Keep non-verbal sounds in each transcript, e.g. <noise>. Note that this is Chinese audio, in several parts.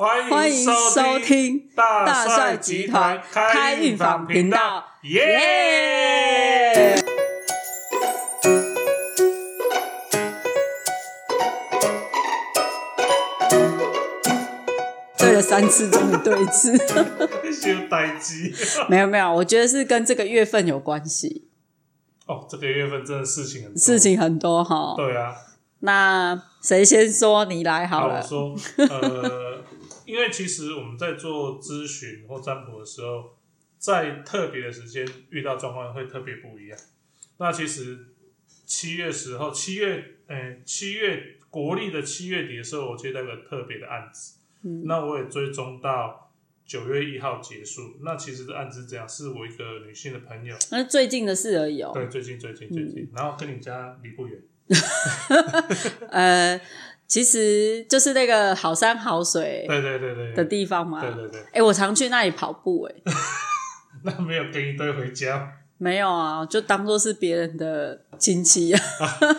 欢欢迎收听大大帅帅集集团开开运运访访频频道道，耶！对了三次，终于对一次。修呆机没有没有，我觉得是跟这个月份有关系，哦，这个月份真的事情很多事情很多哈。对啊，那谁先说？你来好了。我说，呃，<laughs> 因为其实我们在做咨询或占卜的时候，在特别的时间遇到状况会特别不一样。那其实七月时候，七月，呃，七月国历的七月底的时候，我接到一个特别的案子，嗯那我也追踪到九月一号结束。那其实这案子是这样，是我一个女性的朋友，那是最近的事而已哦。对，最近最近最近，嗯然后跟你家离不远，<laughs> 呃，其实就是那个好山好水对对对对的地方嘛。对对对，哎，我常去那里跑步，哎，<laughs> 那没有跟一堆回家。没有啊，就当做是别人的亲戚啊。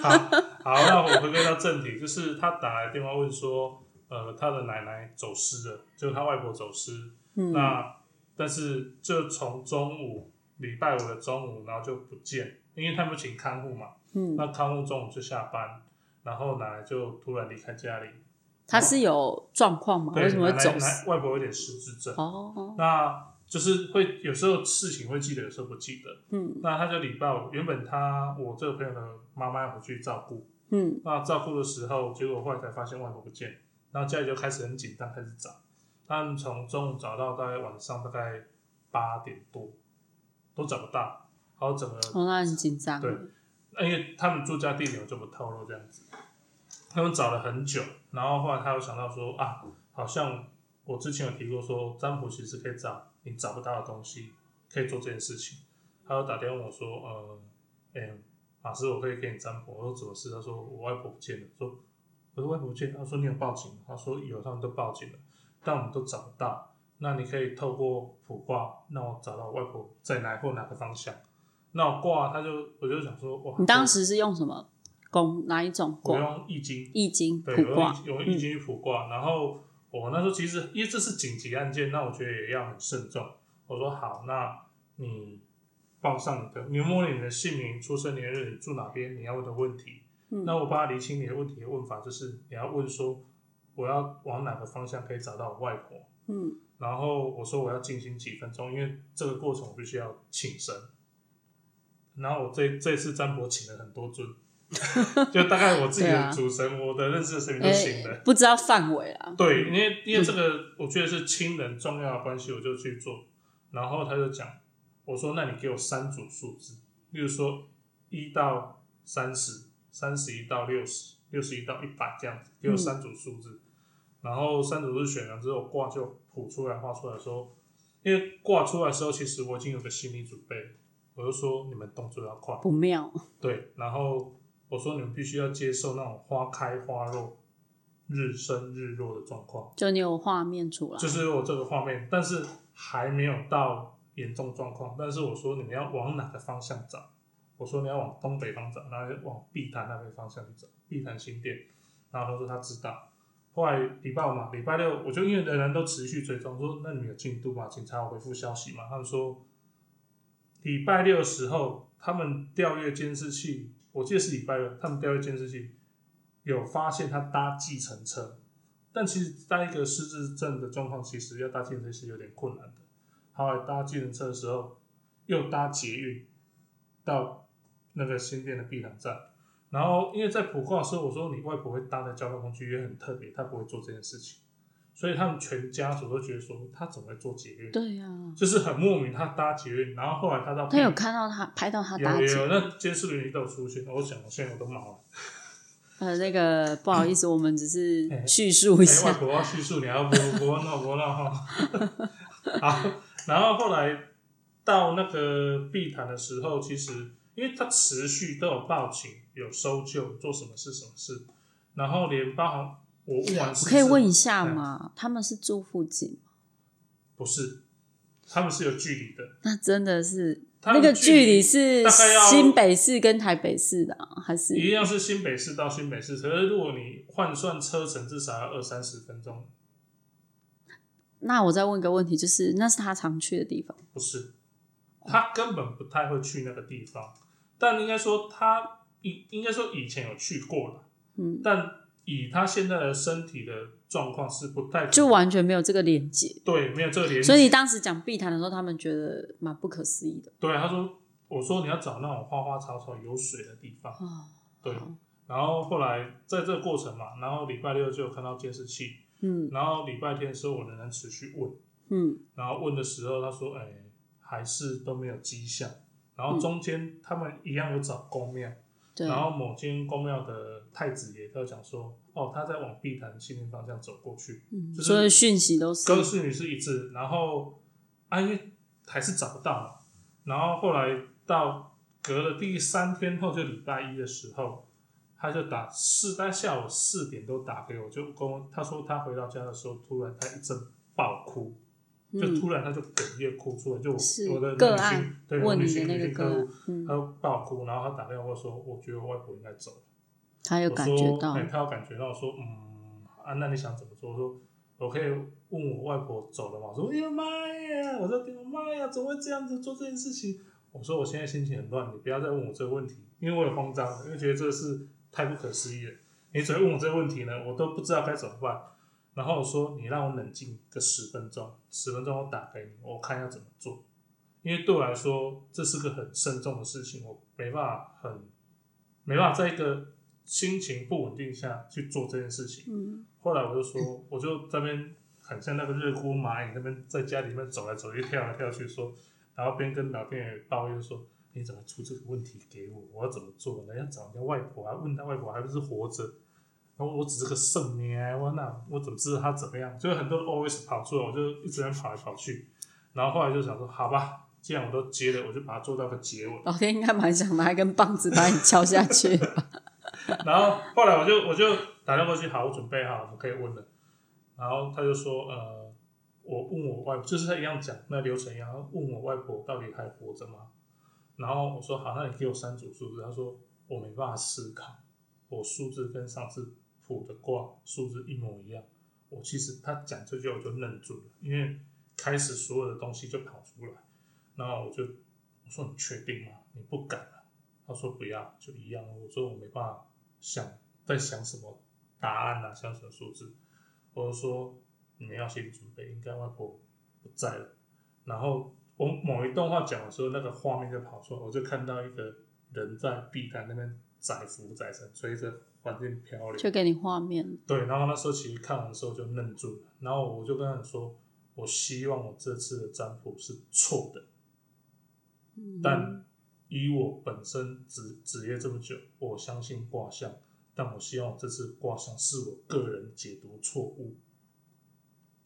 好，<laughs> 好，那我回归到正题，就是他打来电话问说，呃，他的奶奶走失了，就是他外婆走失。嗯，那但是就从中午礼拜五的中午，然后就不见，因为他们请看护嘛，嗯，那看护中午就下班，然后奶奶就突然离开家里。他是有状况吗？对，为什么会走外婆有点失智症，哦，那就是会有时候事情会记得，有时候不记得。嗯那他就礼拜五，原本他我这个朋友的妈妈要回去照顾，嗯那照顾的时候，结果后来才发现外婆不见，然后家里就开始很紧张，开始找。他们从中午找到大概晚上大概八点多，都找不到，然后整个，哦，那很紧张。对因为他们住家地点我就不透露这样子。他们找了很久，然后后来他又想到说啊，好像我之前有提过说占卜其实可以找你找不到的东西，可以做这件事情。他又打电话我说，呃，哎、老师，我可以给你占卜。我说怎么事？他说我外婆不见了。说我说外婆不见。他说你有报警？他说有，他们都报警了，但我们都找不到。那你可以透过卜卦，让我找到外婆在哪或哪个方向。那我卦，他就我就想说，哇，你当时是用什么宫哪一种我？用易经，易经对，卜卦我用易。用易经去卜卦。然后我那时候其实因为这是紧急案件，那我觉得也要很慎重。我说好，那你报上你的，你摸你的姓名、出生年月日，你住哪边，你要问的问题。嗯那我帮他理清你的问题的问法，就是你要问说我要往哪个方向可以找到我外婆。嗯然后我说我要进行几分钟，因为这个过程我必须要请神。然后我这这次占卜请了很多尊，<laughs> 就大概我自己的主神，我的认识的神明都请了。哎不知道范围啊。对，因为因为这个我觉得是亲人重要的关系，我就去做。然后他就讲，我说那你给我三组数字，例如说一到三十，三十一到六十，六十一到一百这样子，给我三组数字。然后三组数字选完之后，卦就谱出来画出来说，因为卦出来的时候，其实我已经有个心理准备了，我就说你们动作要快，不妙。对，然后我说你们必须要接受那种花开花落、日升日落的状况。就你有画面出来，就是我这个画面，但是还没有到严重状况。但是我说你们要往哪个方向找？我说你要往东北方找，然后往碧潭那边方向去找，碧潭新店。然后他说他知道。后来礼拜五嘛，礼拜六我就因为人人都持续追踪，说那你们有进度吗？警察有回复消息嘛？他们说礼拜六的时候他们调阅监视器，我记得是礼拜六，他们调阅监视器有发现他搭计程车，但其实搭一个失智症的状况，其实要搭计程车是有点困难的。后来搭计程车的时候，又搭捷运到那个新店的碧潭站，然后因为在卜卦的时候，我说你外婆会搭的交通工具也很特别，她不会做这件事情，所以他们全家族都觉得说他怎么会做捷运，对呀、就是很莫名，他搭捷运，然后后来他到他有看到他拍到他搭捷有有有，那监视人都有出现，我想我现在我都毛了。呃，那个不好意思，我们只是 <laughs> 哎叙述一哎、外下。婆要叙述，你还要不不闹不闹哈。好，然后后来到那个碧潭的时候，其实因为他持续都有报警、有搜救、做什么事什么事，然后连包含我问完事，我可以问一下吗？他们是住附近吗？不是，他们是有距离的，那真的是那个距离离是新北市跟台北市的、啊，还是？一定要是新北市到新北市，可是如果你换算车程，至少要二三十分钟。那我再问一个问题，就是那是他常去的地方，不是，他根本不太会去那个地方，但应该说他应应该说以前有去过了，嗯，但以他现在的身体的状况是不太就完全没有这个连接。对没有这个连接，所以你当时讲碧潭的时候，他们觉得蛮不可思议的。对他说，我说你要找那种花花草草有水的地方，哦，对，然后后来在这个过程嘛，然后礼拜六就有看到监视器，嗯然后礼拜天的时候我仍然持续问，嗯然后问的时候他说，哎，还是都没有迹象，然后中间他们一样有找公庙。对，然后某间公庙的太子爷他就讲说，哦，他在往碧潭西面方向走过去，嗯，就是所有讯息都是跟侍女是一致，然后啊，因为还是找不到嘛，然后后来到隔了第三天后，就礼拜一的时候，他就打四，他下午四点都打给我，就跟我他说他回到家的时候，突然他一阵爆哭，就嗯突然他就哽咽哭出来，就我的女个案性对我女性那女性客户他，就爆哭，然后他打电话说，我觉得我外婆应该走了。他有我感觉到他有感觉到说，嗯，啊，那你想怎么做？我说我可以问我外婆走了吗？我说，哎呀妈呀！我说，我妈呀，怎么会这样子做这件事情？我说我现在心情很乱，你不要再问我这个问题，因为我也慌张了，因为觉得这是太不可思议了。你只要问我这个问题呢，我都不知道该怎么办。然后我说，你让我冷静个十分钟，十分钟我打给你，我看要怎么做。因为对我来说，这是个很慎重的事情，我没办法很没办法在一个心情不稳定下去做这件事情。嗯后来我就说，我就在那边很像那个热锅蚂蚁，那边在家里面走来走去、跳来跳去说，然后边跟老天爷抱怨说：“你怎么出这个问题给我？我要怎么做人家找人家外婆，还问他外婆还不是活着？然后我只是个圣命，我那我怎么知道他怎么样？就是很多 always 跑出来，我就一直在跑来跑去。然后后来就想说，好吧，既然我都接了，我就把它做到个结尾。老天应该蛮想拿一根棒子把你敲下去。<laughs> 然后后来我就我就打电话过去，好，我准备好，我可以问了。然后他就说，呃，我问我外婆，就是他一样讲那流程一样，问我外婆到底还活着吗？然后我说好，那你给我三组数字。他说我没办法思考，我数字跟上次卜的卦数字一模一样。我其实他讲这句我就愣住了，因为开始所有的东西就跑出来，然后我就我说你确定吗？你不敢啊？他说不要，就一样。我说我没办法想在想什么答案啊，想什么数字。我就说你们要心理准备，应该外婆不在了。然后我某一段话讲的时候，那个画面就跑出来，我就看到一个人在碧潭那边载浮载沉，随着环境漂流。就给你画面，对，然后那时候其实看完的时候就愣住了，然后我就跟他说，我希望我这次的占卜是错的，嗯但以我本身职职业这么久，我相信卦象，但我希望我这次卦象是我个人解读错误，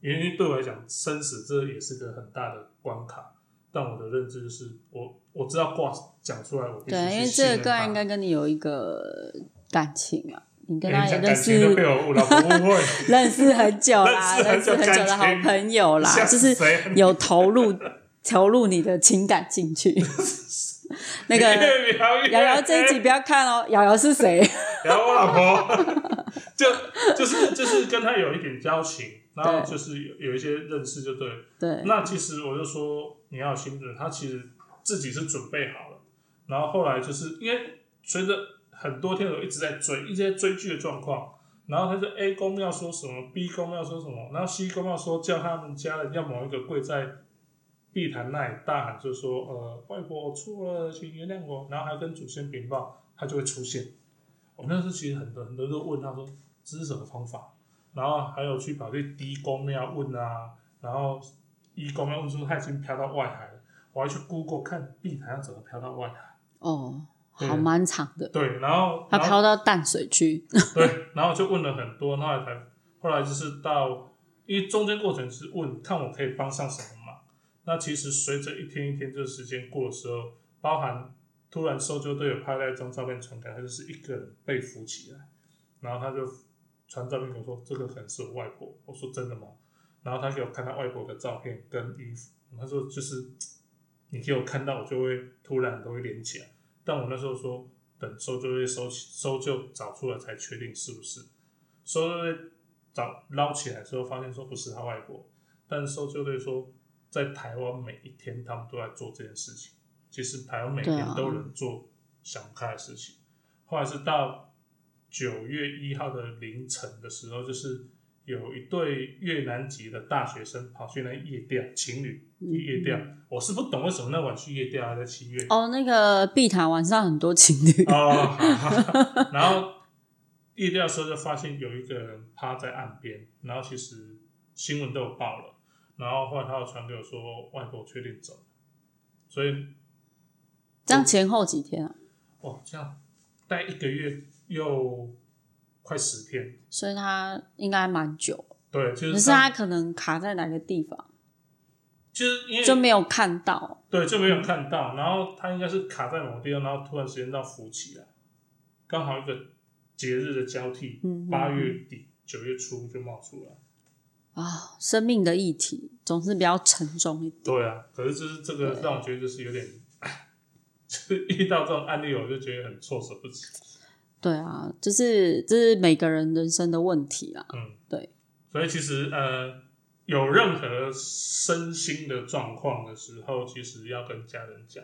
因为对我来讲，生死这也是个很大的关卡。但我的认知是，我我知道卦讲出来，我对，因为这个个案应该跟你有一个感情啊，你跟哎他也认识我老婆误会，<laughs> 认识很久啦，<laughs> 认识很久的好朋友啦，就是有投入投入你的情感进去。<laughs> 那个瑶瑶这一集不要看哦，瑶瑶是谁？瑶瑶我老婆就就是就是跟他有一点交情，然后就是有有一些认识，就对了。对，那其实我就说你要有心准，他其实自己是准备好了，然后后来就是因为随着很多天我一直在追，一直在追剧的状况，然后他就 A 公庙说什么，B 公庙说什么，然后 C 公庙说叫他们家人要某一个跪在碧潭那里大喊，就是说呃外婆我错了，请原谅我，然后还跟祖先禀报，他就会出现。我那时候其实很多很多都问他说这是什么方法，然后还有去跑去 D 公庙问啊，然后一公庙问说他已经飘到外海了，我还去 Google 看碧潭要怎么飘到外海。哦，好蛮长的，对，然后他然后飘到淡水区。<laughs> 对，然后就问了很多，后来才后来就是到，因为中间过程是问看我可以帮上什么忙。那其实随着一天一天这个时间过的时候，包含突然搜救队有拍了一张照片传给他，就是一个人被扶起来，然后他就传照片给我说这个可能是我外婆，我说真的吗？然后他给我看他外婆的照片跟衣服，他说就是你给我看到，我就会突然都会连起来。但我那时候说，等搜救队搜起搜救找出来才确定是不是。搜救队找捞起来之后，发现说不是他外婆，但是搜救队说，在台湾每一天他们都在做这件事情。其实台湾每天都能做想不开的事情。后来是到九月一号的凌晨的时候，就是有一对越南籍的大学生跑去那夜钓，情侣去夜钓。我是不懂为什么那晚去夜钓还在七月。哦，那个碧潭晚上很多情侣，哦，好然后夜钓的时候就发现有一个人趴在岸边，然后其实新闻都有报了，然后后来他又传给我说外婆确定走了，所以这样前后几天啊？哦，这样待一个月又快十天，所以他应该蛮久，对，就是可是他可能卡在哪个地方就是因为就没有看到。对就没有看到，然后他应该是卡在某个地方，然后突然时间到浮起来，刚好一个节日的交替嗯，八月底九月初就冒出来。啊，生命的议题总是比较沉重一点。对啊，可是就是这个对让我觉得就是有点，<laughs> 就是遇到这种案例，我就觉得很措手不及。对啊，就是这是每个人人生的问题啊。嗯，对。所以其实呃，有任何身心的状况的时候，其实要跟家人讲，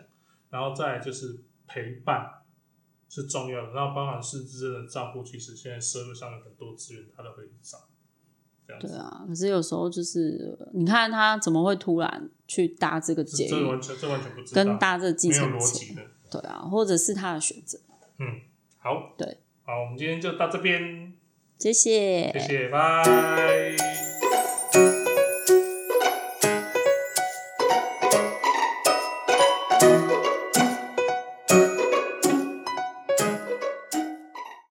然后再就是陪伴是重要的，然后包含失智症的照顾，其实现在社会上有很多资源，它都会找。对啊，可是有时候就是你看他怎么会突然去搭这个这捷运，这完全这完全不知道，跟搭这个计没有程车，逻辑的。对啊，或者是他的选择。嗯，好，对，好，我们今天就到这边，谢谢。谢谢，拜。